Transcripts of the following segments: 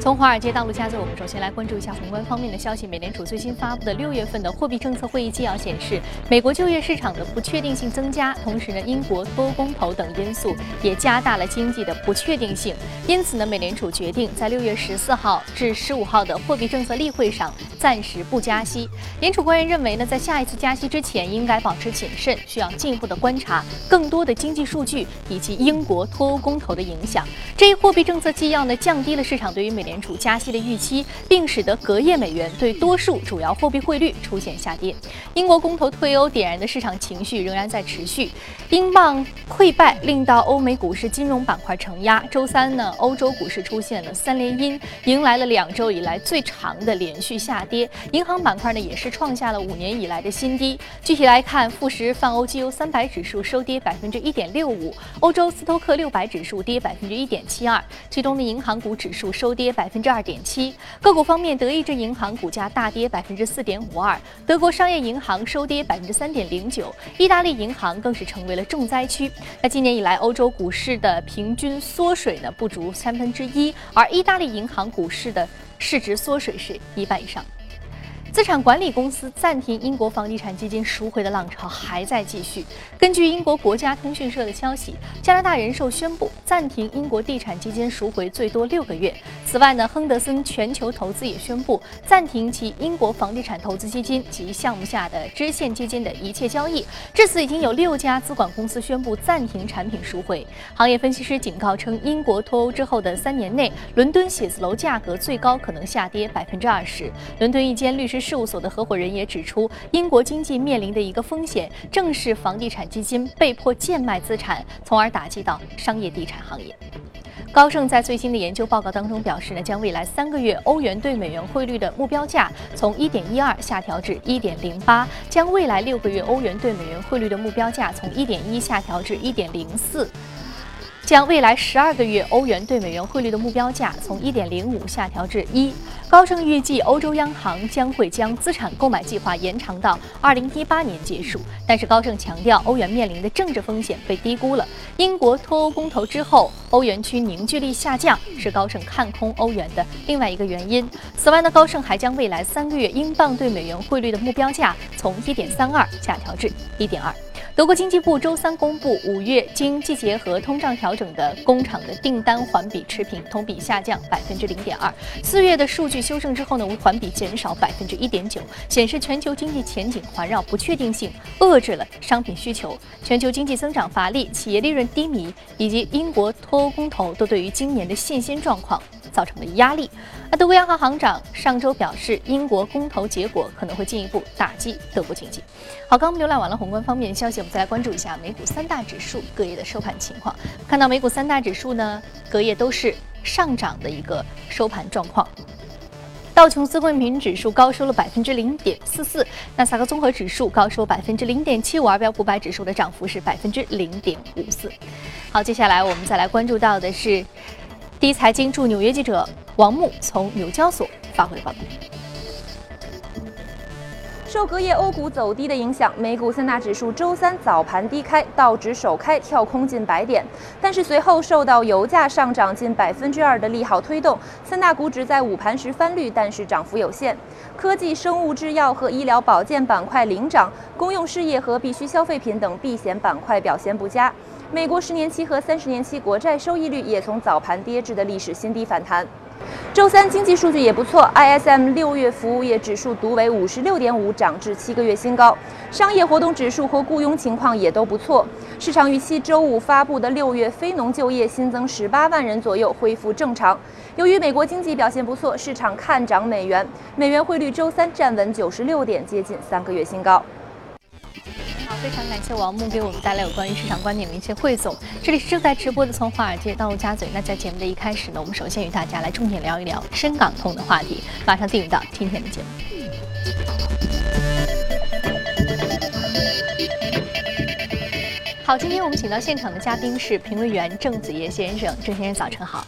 从华尔街到陆家嘴，我们首先来关注一下宏观方面的消息。美联储最新发布的六月份的货币政策会议纪要显示，美国就业市场的不确定性增加，同时呢，英国脱欧公投等因素也加大了经济的不确定性。因此呢，美联储决定在六月十四号至十五号的货币政策例会上暂时不加息。联储官员认为呢，在下一次加息之前，应该保持谨慎，需要进一步的观察更多的经济数据以及英国脱欧公投的影响。这一货币政策纪要呢，降低了市场对于美联储加息的预期，并使得隔夜美元对多数主要货币汇率出现下跌。英国公投退欧点燃的市场情绪仍然在持续，英镑溃败令到欧美股市金融板块承压。周三呢，欧洲股市出现了三连阴，迎来了两周以来最长的连续下跌。银行板块呢，也是创下了五年以来的新低。具体来看，富时泛欧绩优三百指数收跌百分之一点六五，欧洲斯托克六百指数跌百分之一点七二，其中的银行股指数收跌百分之二点七。个股方面，德意志银行股价大跌百分之四点五二，德国商业银行收跌百分之三点零九，意大利银行更是成为了重灾区。那今年以来，欧洲股市的平均缩水呢不足三分之一，而意大利银行股市的市值缩水是一半以上。资产管理公司暂停英国房地产基金赎回的浪潮还在继续。根据英国国家通讯社的消息，加拿大人寿宣布暂停英国地产基金赎回最多六个月。此外呢，亨德森全球投资也宣布暂停其英国房地产投资基金及项目下的支线基金的一切交易。至此，已经有六家资管公司宣布暂停产品赎回。行业分析师警告称，英国脱欧之后的三年内，伦敦写字楼价格最高可能下跌百分之二十。伦敦一间律师。事务所的合伙人也指出，英国经济面临的一个风险，正是房地产基金被迫贱卖资产，从而打击到商业地产行业。高盛在最新的研究报告当中表示呢，将未来三个月欧元对美元汇率的目标价从一点一二下调至一点零八，将未来六个月欧元对美元汇率的目标价从一点一下调至一点零四。将未来十二个月欧元对美元汇率的目标价从一点零五下调至一。高盛预计，欧洲央行将会将资产购买计划延长到二零一八年结束。但是高盛强调，欧元面临的政治风险被低估了。英国脱欧公投之后，欧元区凝聚力下降是高盛看空欧元的另外一个原因。此外呢，高盛还将未来三个月英镑对美元汇率的目标价从一点三二下调至一点二。德国经济部周三公布，五月经季节和通胀调整的工厂的订单环比持平，同比下降百分之零点二。四月的数据修正之后呢，环比减少百分之一点九，显示全球经济前景环绕不确定性，遏制了商品需求。全球经济增长乏力，企业利润低迷，以及英国脱欧公投，都对于今年的信心状况造成了压力。而德国央行行长上周表示，英国公投结果可能会进一步打击德国经济。好，刚浏览完了宏观方面消息。我们再来关注一下美股三大指数隔夜的收盘情况。看到美股三大指数呢，隔夜都是上涨的一个收盘状况。道琼斯工业平均指数高收了百分之零点四四，纳斯达克综合指数高收百分之零点七五，而标普百指数的涨幅是百分之零点五四。好，接下来我们再来关注到的是第一财经驻纽约记者王木从纽交所发回报道。受隔夜欧股走低的影响，美股三大指数周三早盘低开，道指首开跳空近百点，但是随后受到油价上涨近百分之二的利好推动，三大股指在午盘时翻绿，但是涨幅有限。科技、生物制药和医疗保健板块领涨，公用事业和必需消费品等避险板块表现不佳。美国十年期和三十年期国债收益率也从早盘跌至的历史新低反弹。周三经济数据也不错，ISM 六月服务业指数读为五十六点五，涨至七个月新高。商业活动指数和雇佣情况也都不错。市场预期周五发布的六月非农就业新增十八万人左右，恢复正常。由于美国经济表现不错，市场看涨美元，美元汇率周三站稳九十六点，接近三个月新高。好非常感谢王木给我们带来有关于市场观点的一些汇总。这里是正在直播的从华尔街到陆家嘴。那在节目的一开始呢，我们首先与大家来重点聊一聊深港通的话题。马上进入到今天的节目。好，今天我们请到现场的嘉宾是评论员郑子叶先生，郑先生早晨好。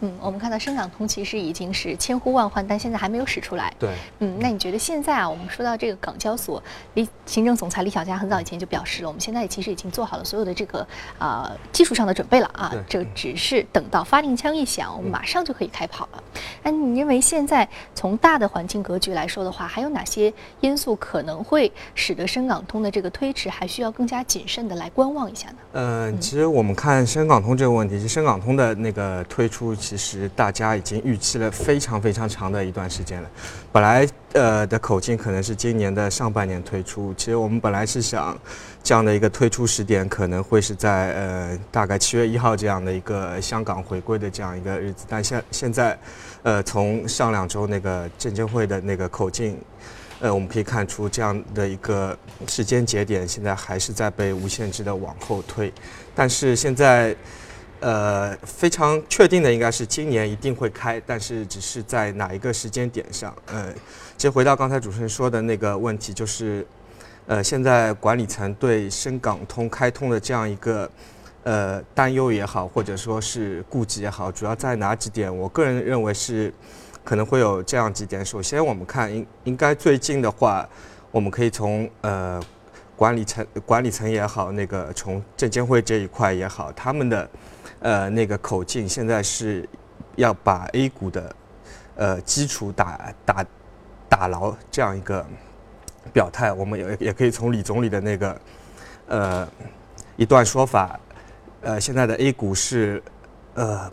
嗯，我们看到深港通其实已经是千呼万唤，但现在还没有使出来。对，嗯，那你觉得现在啊，我们说到这个港交所，李行政总裁李小加很早以前就表示了，我们现在其实已经做好了所有的这个啊、技术上的准备了啊对，这只是等到发令枪一响，我们马上就可以开跑了。那你认为现在从大的环境格局来说的话，还有哪些因素可能会使得深港通的这个推迟还需要更加谨慎的来观望一下呢？嗯，其实我们看深港通这个问题，其实深港通的那个推出，其实大家已经预期了非常非常长的一段时间了。本来呃的口径可能是今年的上半年推出，其实我们本来是想这样的一个推出时点可能会是在呃大概七月一号这样的一个香港回归的这样一个日子，但现现在呃从上两周那个证监会的那个口径。呃，我们可以看出这样的一个时间节点，现在还是在被无限制的往后推。但是现在，呃，非常确定的应该是今年一定会开，但是只是在哪一个时间点上。呃，其实回到刚才主持人说的那个问题，就是，呃，现在管理层对深港通开通的这样一个。呃，担忧也好，或者说是顾忌也好，主要在哪几点？我个人认为是可能会有这样几点。首先，我们看应应该最近的话，我们可以从呃管理层管理层也好，那个从证监会这一块也好，他们的呃那个口径现在是要把 A 股的呃基础打打打牢这样一个表态。我们也也可以从李总理的那个呃一段说法。呃，现在的 A 股是，呃，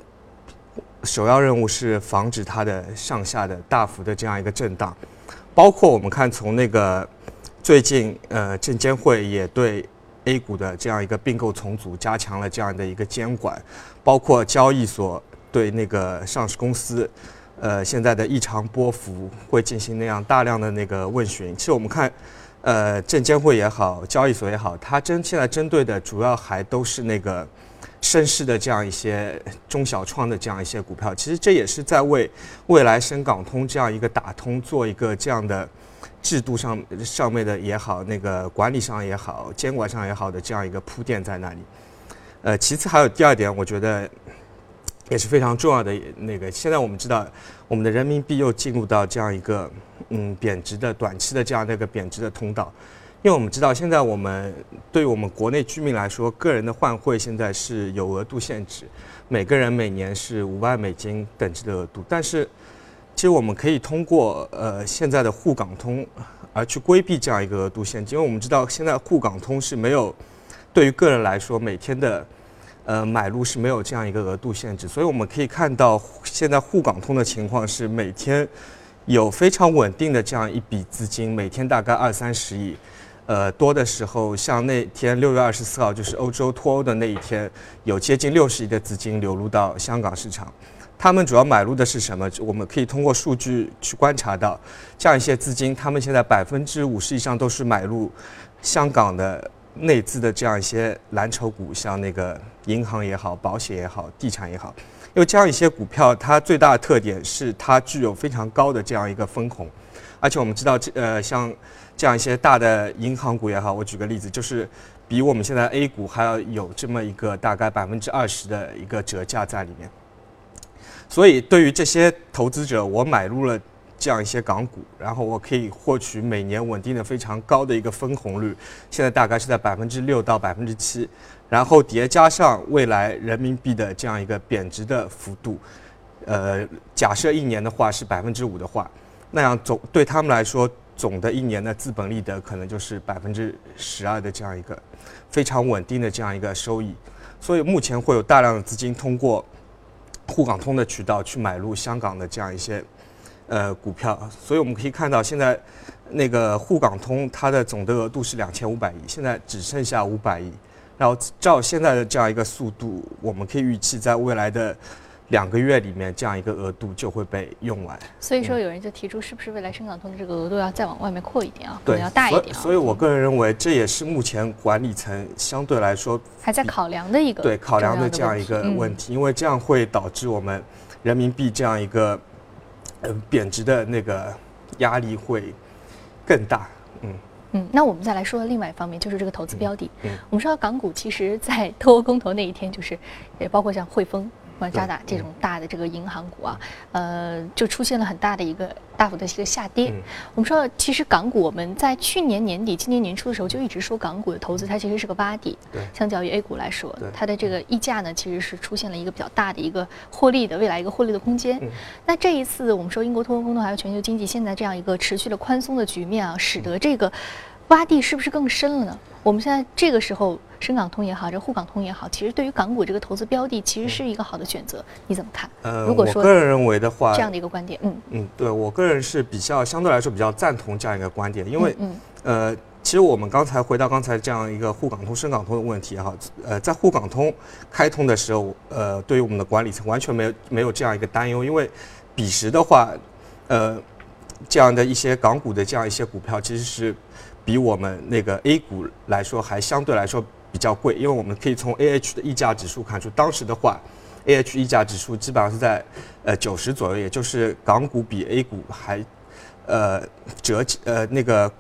首要任务是防止它的上下的大幅的这样一个震荡，包括我们看从那个最近呃证监会也对 A 股的这样一个并购重组加强了这样的一个监管，包括交易所对那个上市公司呃现在的异常波幅会进行那样大量的那个问询。其实我们看。呃，证监会也好，交易所也好，它针现在针对的主要还都是那个深市的这样一些中小创的这样一些股票。其实这也是在为未来深港通这样一个打通做一个这样的制度上上面的也好，那个管理上也好，监管上也好的这样一个铺垫在那里。呃，其次还有第二点，我觉得也是非常重要的那个。现在我们知道，我们的人民币又进入到这样一个。嗯，贬值的短期的这样的一个贬值的通道，因为我们知道现在我们对于我们国内居民来说，个人的换汇现在是有额度限制，每个人每年是五万美金等值的额度。但是，其实我们可以通过呃现在的沪港通而去规避这样一个额度限制，因为我们知道现在沪港通是没有对于个人来说每天的呃买入是没有这样一个额度限制，所以我们可以看到现在沪港通的情况是每天。有非常稳定的这样一笔资金，每天大概二三十亿，呃，多的时候像那天六月二十四号，就是欧洲脱欧的那一天，有接近六十亿的资金流入到香港市场。他们主要买入的是什么？我们可以通过数据去观察到，这样一些资金，他们现在百分之五十以上都是买入香港的内资的这样一些蓝筹股，像那个银行也好、保险也好、地产也好。因为这样一些股票，它最大的特点是它具有非常高的这样一个分红，而且我们知道，这呃像这样一些大的银行股也好，我举个例子，就是比我们现在 A 股还要有这么一个大概百分之二十的一个折价在里面。所以对于这些投资者，我买入了这样一些港股，然后我可以获取每年稳定的非常高的一个分红率，现在大概是在百分之六到百分之七。然后叠加上未来人民币的这样一个贬值的幅度，呃，假设一年的话是百分之五的话，那样总对他们来说，总的一年的资本利得可能就是百分之十二的这样一个非常稳定的这样一个收益。所以目前会有大量的资金通过沪港通的渠道去买入香港的这样一些呃股票。所以我们可以看到，现在那个沪港通它的总的额度是两千五百亿，现在只剩下五百亿。然后照现在的这样一个速度，我们可以预期在未来的两个月里面，这样一个额度就会被用完。所以说，有人就提出，是不是未来深港通的这个额度要再往外面扩一点啊？对，要大一点啊。所以，我个人认为，这也是目前管理层相对来说还在考量的一个对考量的这样一个问题，因为这样会导致我们人民币这样一个呃贬值的那个压力会更大。嗯。嗯，那我们再来说另外一方面，就是这个投资标的。嗯我们说到港股其实，在 脱欧公投那一天，就是也包括像汇丰、或者渣打这种大的这个银行股啊，呃，就出现了很大的一个大幅的一个下跌。嗯我们说，其实港股我们在去年年底、今年年初的时候就一直说港股的投资它其实是个洼地，相较于 A 股来说，它的这个溢价呢其实是出现了一个比较大的一个获利的未来一个获利的空间。嗯那这一次我们说英国脱欧公投还有全球经济现在这样一个持续的宽松的局面啊，使得这个洼地是不是更深了呢？我们现在这个时候，深港通也好，这沪港通也好，其实对于港股这个投资标的，其实是一个好的选择。你怎么看？呃，如果说我个人认为的话这，样的一个观点，嗯，嗯，对我个人是比较相对来说比较赞同这样一个观点，因为嗯呃，其实我们刚才回到刚才这样一个沪港通、深港通的问题也好，呃，在沪港通开通的时候，呃，对于我们的管理层完全没有没有这样一个担忧，因为彼时的话，呃，这样的一些港股的这样一些股票，其实是比我们那个 A 股来说还相对来说比较贵，因为我们可以从 AH 的溢价指数看出，当时的话。A H 溢价指数基本上是在呃九十左右，也就是港股比 A 股还呃折呃那个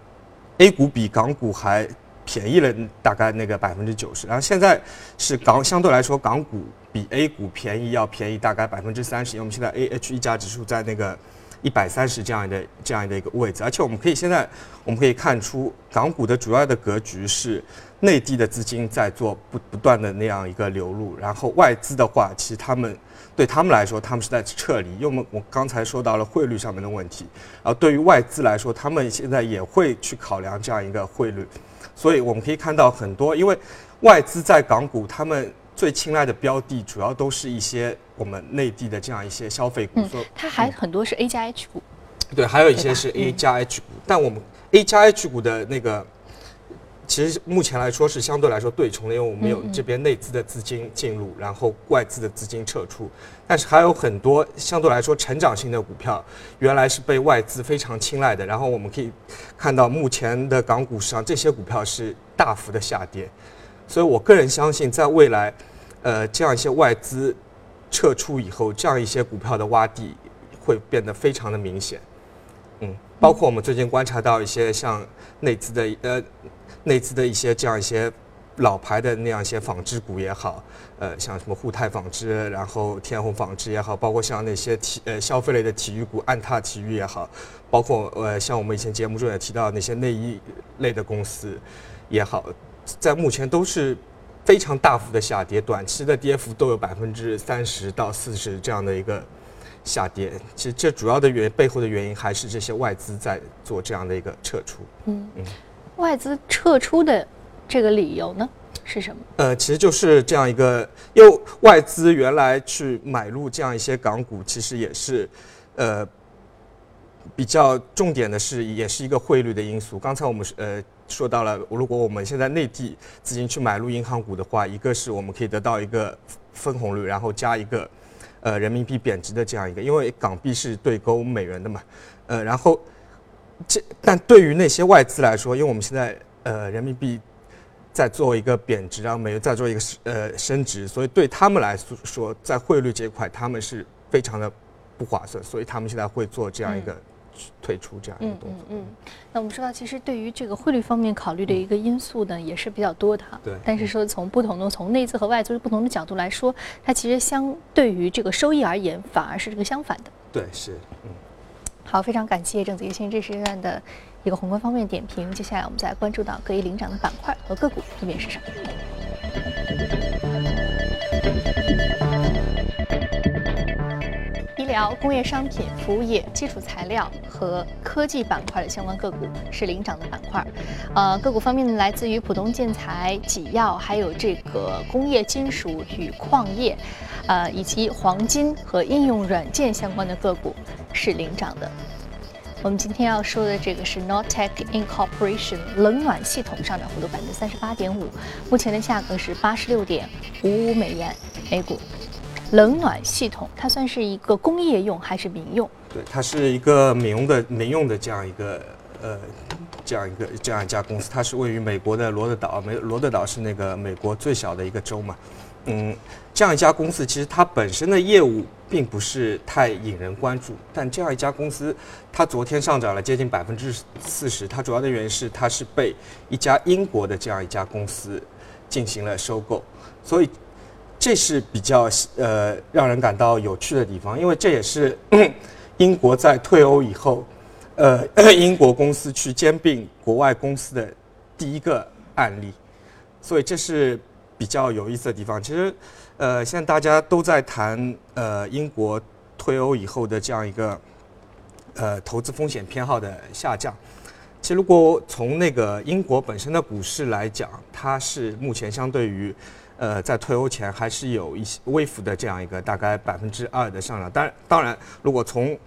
A 股比港股还便宜了大概那个百分之九十，然后现在是港相对来说港股比 A 股便宜要便宜大概百分之三十，因为我们现在 A H 溢价指数在那个一百三十这样的这样的一个位置，而且我们可以现在我们可以看出港股的主要的格局是内地的资金在做不不断的那样一个流入，然后外资的话，其实他们对他们来说，他们是在撤离，因为我们刚才说到了汇率上面的问题，然后对于外资来说，他们现在也会去考量这样一个汇率，所以我们可以看到很多，因为外资在港股，他们最青睐的标的主要都是一些我们内地的这样一些消费股，嗯它还很多是 A 加 H 股，对，还有一些是 A 嗯加 H 股，但我们 A 加 H 股的那个，其实目前来说是相对来说对冲的，因为我们有这边内资的资金进入，然后外资的资金撤出，但是还有很多相对来说成长性的股票，原来是被外资非常青睐的，然后我们可以看到目前的港股市场这些股票是大幅的下跌，所以我个人相信在未来，呃，这样一些外资撤出以后，这样一些股票的洼地会变得非常的明显。嗯，包括我们最近观察到一些像内资的呃内资的一些这样一些老牌的那样一些纺织股也好，呃，像什么沪泰纺织，然后天虹纺织也好，包括像那些体呃消费类的体育股，安踏体育也好，包括呃像我们以前节目中也提到那些内衣类的公司也好，在目前都是非常大幅的下跌，短期的跌幅都有百分之三十到四十这样的一个下跌。其实这主要的原背后的原因还是这些外资在做这样的一个撤出。嗯嗯，外资撤出的这个理由呢是什么？呃，其实就是这样一个，因为外资原来去买入这样一些港股，其实也是，呃，比较重点的是，也是一个汇率的因素。刚才我们是呃说到了，如果我们现在内地资金去买入银行股的话，一个是我们可以得到一个分红率，然后加一个呃人民币贬值的这样一个，因为港币是对勾美元的嘛，呃，然后这但对于那些外资来说，因为我们现在呃人民币在做一个贬值，然后美元在做一个呃升值，所以对他们来说，在汇率这一块，他们是非常的不划算，所以他们现在会做这样一个退出这样一个嗯动作。嗯嗯。那我们说到，其实对于这个汇率方面考虑的一个因素呢，也是比较多的哈。对但是说从不同的从内资和外资不同的角度来说，它其实相对于这个收益而言，反而是这个相反的。对，是，嗯。好，非常感谢郑子怡先生这时段的一个宏观方面点评。接下来我们再关注到各一领涨的板块和个股分别是什么。医疗、工业商品、服务业、基础材料和科技板块的相关个股是领涨的板块。呃，个股方面呢，来自于浦东建材、纪药，还有这个工业金属与矿业，呃，以及黄金和应用软件相关的个股是领涨的。我们今天要说的这个是 Nortech Incorporation 冷暖系统上涨幅度百分之三十八点五，目前的价格是八十六点五五美元每股。冷暖系统它算是一个工业用还是民用？对，它是一个民用的民用的这样一个呃这样一个这样一家公司，它是位于美国的罗德岛，美罗德岛是那个美国最小的一个州嘛。嗯，这样一家公司其实它本身的业务并不是太引人关注，但这样一家公司，它昨天上涨了接近百分之四十，它主要的原因是它是被一家英国的这样一家公司进行了收购，所以这是比较呃让人感到有趣的地方，因为这也是 英国在退欧以后，呃，英国公司去兼并国外公司的第一个案例，所以这是。比较有意思的地方，其实，呃，现在大家都在谈，呃，英国退欧以后的这样一个，呃，投资风险偏好的下降。其实，如果从那个英国本身的股市来讲，它是目前相对于，呃，在退欧前还是有一些微幅的这样一个大概百分之二的上涨。当然，当然，如果从，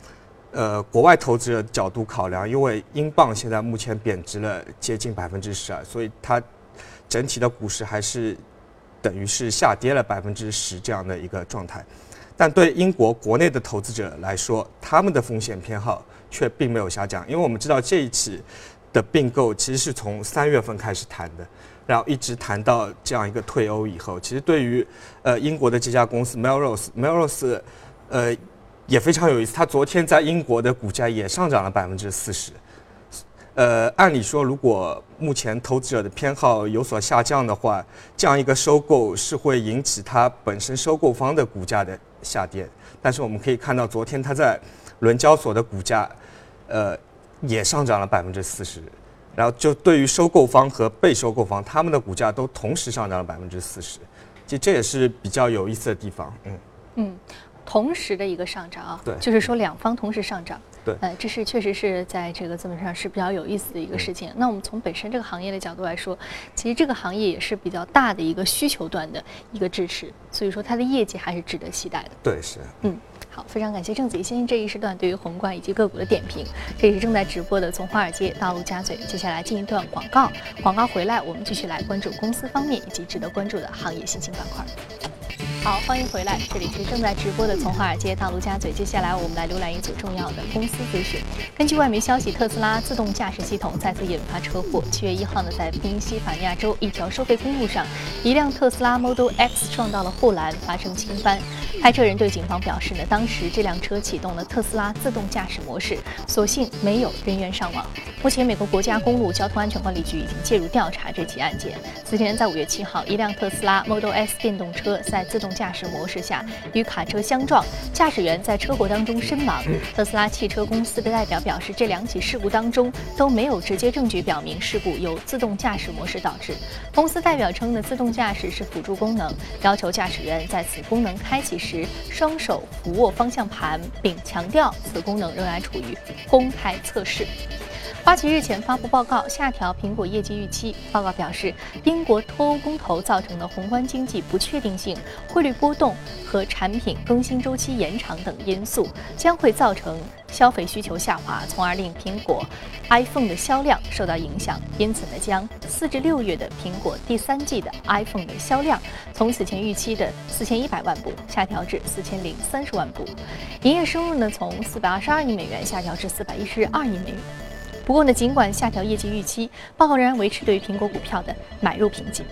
呃，国外投资者角度考量，因为英镑现在目前贬值了接近百分之十二，所以它整体的股市还是。等于是下跌了百分之十这样的一个状态，但对英国国内的投资者来说，他们的风险偏好却并没有下降，因为我们知道这一次的并购其实是从三月份开始谈的，然后一直谈到这样一个退欧以后，其实对于呃英国的这家公司 Melrose，Melrose，呃也非常有意思，它昨天在英国的股价也上涨了百分之四十。呃，按理说，如果目前投资者的偏好有所下降的话，这样一个收购是会引起它本身收购方的股价的下跌。但是我们可以看到，昨天它在伦交所的股价，呃，也上涨了百分之四十。然后就对于收购方和被收购方，他们的股价都同时上涨了百分之四十。其实这也是比较有意思的地方。嗯嗯，同时的一个上涨啊，对，就是说两方同时上涨。对，呃，这是确实是在这个资本上是比较有意思的一个事情。那我们从本身这个行业的角度来说，其实这个行业也是比较大的一个需求端的一个支持，所以说它的业绩还是值得期待的。对，是。嗯，好，非常感谢郑子怡先生这一时段对于宏观以及个股的点评。这也是正在直播的从华尔街到陆家嘴。接下来进一段广告，广告回来我们继续来关注公司方面以及值得关注的行业新兴板块。好，欢迎回来，这里是正在直播的从华尔街到陆家嘴。接下来我们来浏览一组重要的公司资讯。根据外媒消息，特斯拉自动驾驶系统再次引发车祸。七月一号呢，在宾夕法尼亚州一条收费公路上，一辆特斯拉 Model X 撞到了护栏，发生倾翻。开车人对警方表示呢，当时这辆车启动了特斯拉自动驾驶模式，所幸没有人员伤亡。目前，美国国家公路交通安全管理局已经介入调查这起案件。此前，在五月七号，一辆特斯拉 Model S 电动车在自动驾驶模式下与卡车相撞，驾驶员在车祸当中身亡。特斯拉汽车公司的代表表示，这两起事故当中都没有直接证据表明事故由自动驾驶模式导致。公司代表称呢，自动驾驶是辅助功能，要求驾驶员在此功能开启时双手扶握方向盘，并强调此功能仍然处于公开测试。花旗日前发布报告，下调苹果业绩预期。报告表示，英国脱欧公投造成的宏观经济不确定性、汇率波动和产品更新周期延长等因素，将会造成消费需求下滑，从而令苹果 iPhone 的销量受到影响。因此呢，将四至六月的苹果第三季的 iPhone 的销量从此前预期的四千一百万部下调至四千零三十万部，营业收入呢从四百二十二亿美元下调至四百一十二亿美元。不过呢，尽管下调业绩预期，报告仍然维持对于苹果股票的买入评级。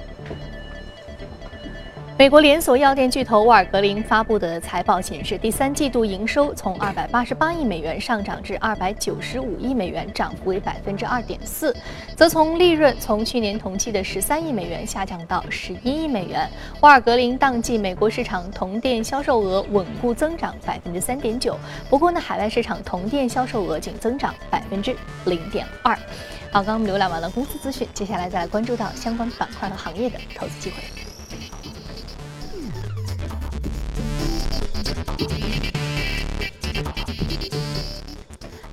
美国连锁药店巨头沃尔格林发布的财报显示，第三季度营收从二百八十八亿美元上涨至二百九十五亿美元，涨幅为百分之二点四，则从利润从去年同期的十三亿美元下降到十一亿美元。沃尔格林当季美国市场同店销售额稳固增长百分之三点九，不过呢，海外市场同店销售额仅增长百分之零点二。好，刚刚我们浏览完了公司资讯，接下来再来关注到相关板块和行业的投资机会。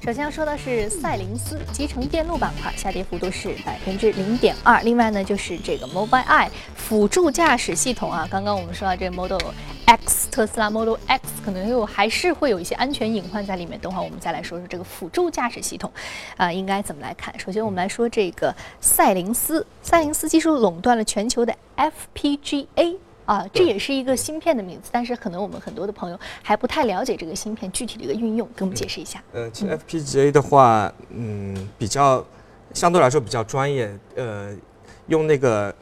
首先要说的是赛灵思集成电路板块下跌幅度是百分之零点二。另外呢，就是这个 Mobileye 辅助驾驶系统啊，刚刚我们说到这 Model X 特斯拉 Model X 可能又还是会有一些安全隐患在里面。等会儿我们再来说说这个辅助驾驶系统啊，应该怎么来看？首先我们来说这个赛灵思，赛灵思技术垄断了全球的 FPGA。啊，这也是一个芯片的名字，但是可能我们很多的朋友还不太了解这个芯片具体的一个运用，给我们解释一下。呃，其实 FPGA 的话，嗯，比较相对来说比较专业。呃，用那个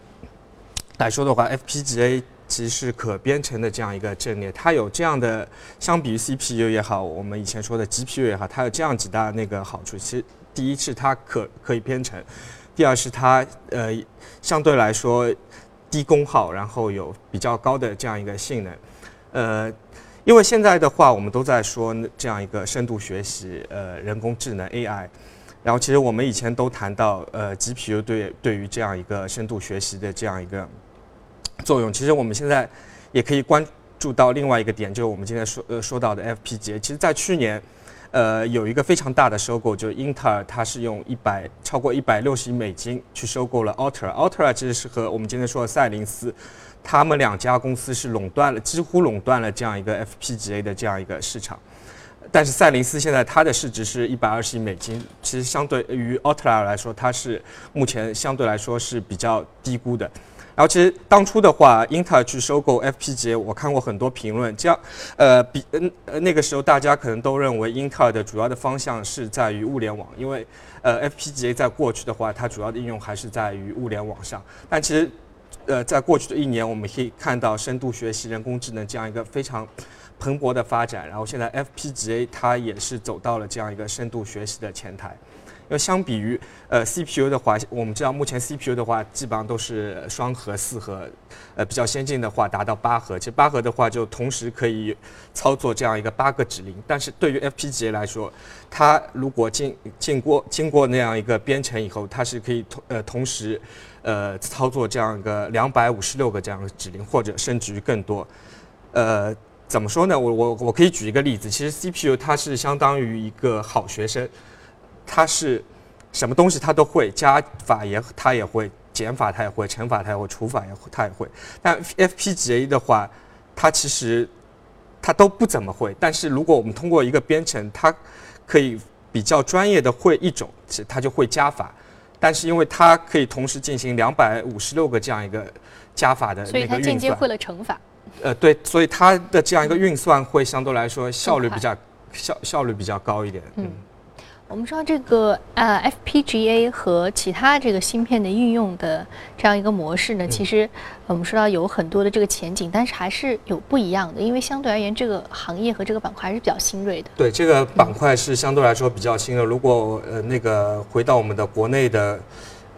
来说的话，FPGA 其实是可编程的这样一个阵列，它有这样的，相比于 CPU 也好，我们以前说的 GPU 也好，它有这样几大那个好处。其实第一是它可可以编程，第二是它呃相对来说低功耗，然后有比较高的这样一个性能。呃，因为现在的话，我们都在说这样一个深度学习，呃，人工智能 AI。然后其实我们以前都谈到，呃，GPU 对对于这样一个深度学习的这样一个作用。其实我们现在也可以关注到另外一个点，就是我们今天说呃说到的 FPGA。其实，在去年，呃，有一个非常大的收购，就是英特尔，它是用一百超过一百六十亿美金去收购了 Altera。Altera 其实是和我们今天说的赛灵思，他们两家公司是垄断了，几乎垄断了这样一个 FPGA 的这样一个市场。但是赛灵思现在它的市值是一百二十亿美金，其实相对于 Altera 来说，它是目前相对来说是比较低估的。然后其实当初的话，英特尔去收购 FPGA，我看过很多评论，这样呃比嗯呃那个时候大家可能都认为英特尔的主要的方向是在于物联网，因为呃 FPGA 在过去的话，它主要的应用还是在于物联网上。但其实呃在过去的一年，我们可以看到深度学习、人工智能这样一个非常。蓬勃的发展，然后现在 FPGA 它也是走到了这样一个深度学习的前台。因为相比于呃 CPU 的话，我们知道目前 CPU 的话基本上都是双核、四核，呃比较先进的话达到八核。其实八核的话就同时可以操作这样一个八个指令。但是对于 FPGA 来说，它如果经经过经过那样一个编程以后，它是可以同呃同时呃操作这样一个两百五十六个这样的指令，或者甚至于更多，呃。怎么说呢？我我我可以举一个例子，其实 CPU 它是相当于一个好学生，它是什么东西它都会，加法也它也会，减法它也会，乘法它也会，除法也它也会。但 FPGA 的话，它其实它都不怎么会。但是如果我们通过一个编程，它可以比较专业的会一种，其实它就会加法。但是因为它可以同时进行两百五十六个这样一个加法的那个运算，所以它间接会了乘法。呃，对，所以它的这样一个运算会相对来说效率比较效效率比较高一点。嗯，我们知道这个呃 FPGA 和其他这个芯片的运用的这样一个模式呢，其实我们说到有很多的这个前景，但是还是有不一样的，因为相对而言，这个行业和这个板块还是比较新锐的。对，这个板块是相对来说比较新的。如果呃那个回到我们的国内的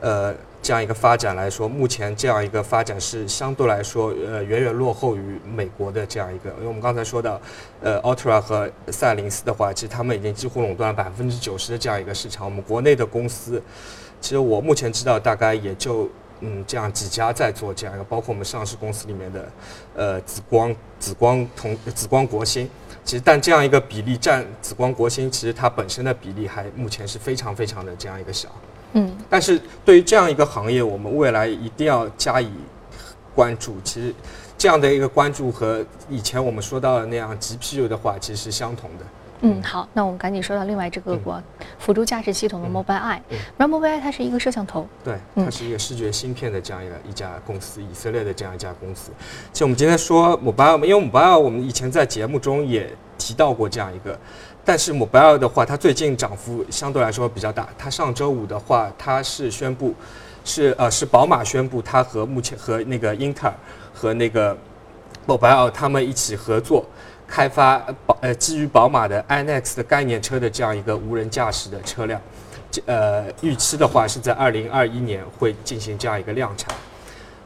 呃。这样一个发展来说，目前这样一个发展是相对来说，呃，远远落后于美国的这样一个。因为我们刚才说到，呃，Ultra 和赛灵思的话，其实他们已经几乎垄断了百分之九十的这样一个市场。我们国内的公司，其实我目前知道大概也就嗯这样几家在做这样一个，包括我们上市公司里面的，呃，紫光、紫光同、紫光国芯。其实，但这样一个比例占紫光国芯，其实它本身的比例还目前是非常非常的这样一个小。嗯，但是对于这样一个行业，我们未来一定要加以关注。其实，这样的一个关注和以前我们说到的那样 GPU 的话，其实是相同的。嗯，好，那我们赶紧说到另外这个国辅助驾驶系统的 Mobileye。然后 Mobileye 它是一个摄像头，对，它是一个视觉芯片的这样一个一家公司，以色列的这样一家公司。其实我们今天说 Mobileye，因为 Mobileye 我们以前在节目中也提到过这样一个。但是 Mobile 的话，它最近涨幅相对来说比较大。它上周五的话，它是宣布，是呃是宝马宣布，它和目前和那个英特尔和那个 Mobile 他们一起合作开发宝呃基于宝马的 iNEX 的概念车的这样一个无人驾驶的车辆，呃预期的话是在二零二一年会进行这样一个量产，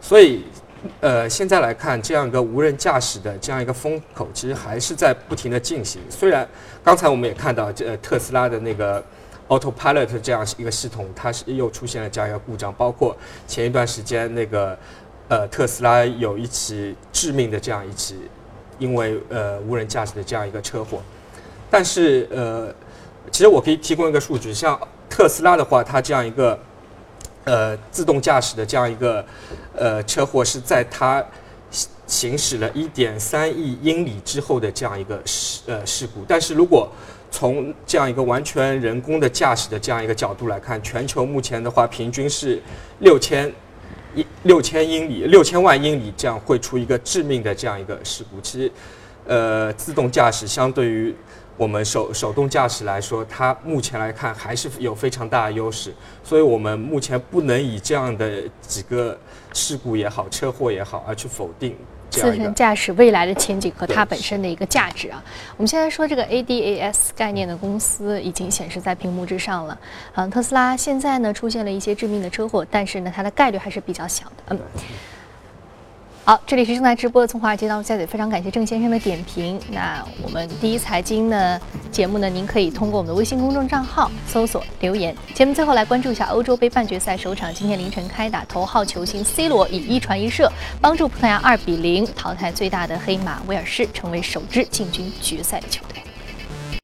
所以。呃，现在来看，这样一个无人驾驶的这样一个风口，其实还是在不停的进行。虽然刚才我们也看到，这特斯拉的那个 Autopilot 这样一个系统，它是又出现了这样一个故障。包括前一段时间那个呃特斯拉有一起致命的这样一起，因为呃无人驾驶的这样一个车祸。但是呃，其实我可以提供一个数据，像特斯拉的话，它这样一个。呃，自动驾驶的这样一个呃车祸是在它行驶了一点三亿英里之后的这样一个事呃事故。但是如果从这样一个完全人工的驾驶的这样一个角度来看，全球目前的话平均是六千一六千英里六千万英里这样会出一个致命的这样一个事故。其实，呃，自动驾驶相对于我们手手动驾驶来说，它目前来看还是有非常大的优势，所以我们目前不能以这样的几个事故也好、车祸也好而去否定自身驾驶未来的前景和它本身的一个价值啊。我们现在说这个 ADAS 概念的公司已经显示在屏幕之上了。嗯，特斯拉现在呢出现了一些致命的车祸，但是呢它的概率还是比较小的。嗯。好，这里是正在直播的从华尔街到陆家嘴，非常感谢郑先生的点评。那我们第一财经呢节目呢，您可以通过我们的微信公众账号搜索留言。节目最后来关注一下欧洲杯半决赛首场，今天凌晨开打，头号球星 C 罗以一传一射帮助葡萄牙二比零淘汰最大的黑马威尔士，成为首支进军决赛的球队。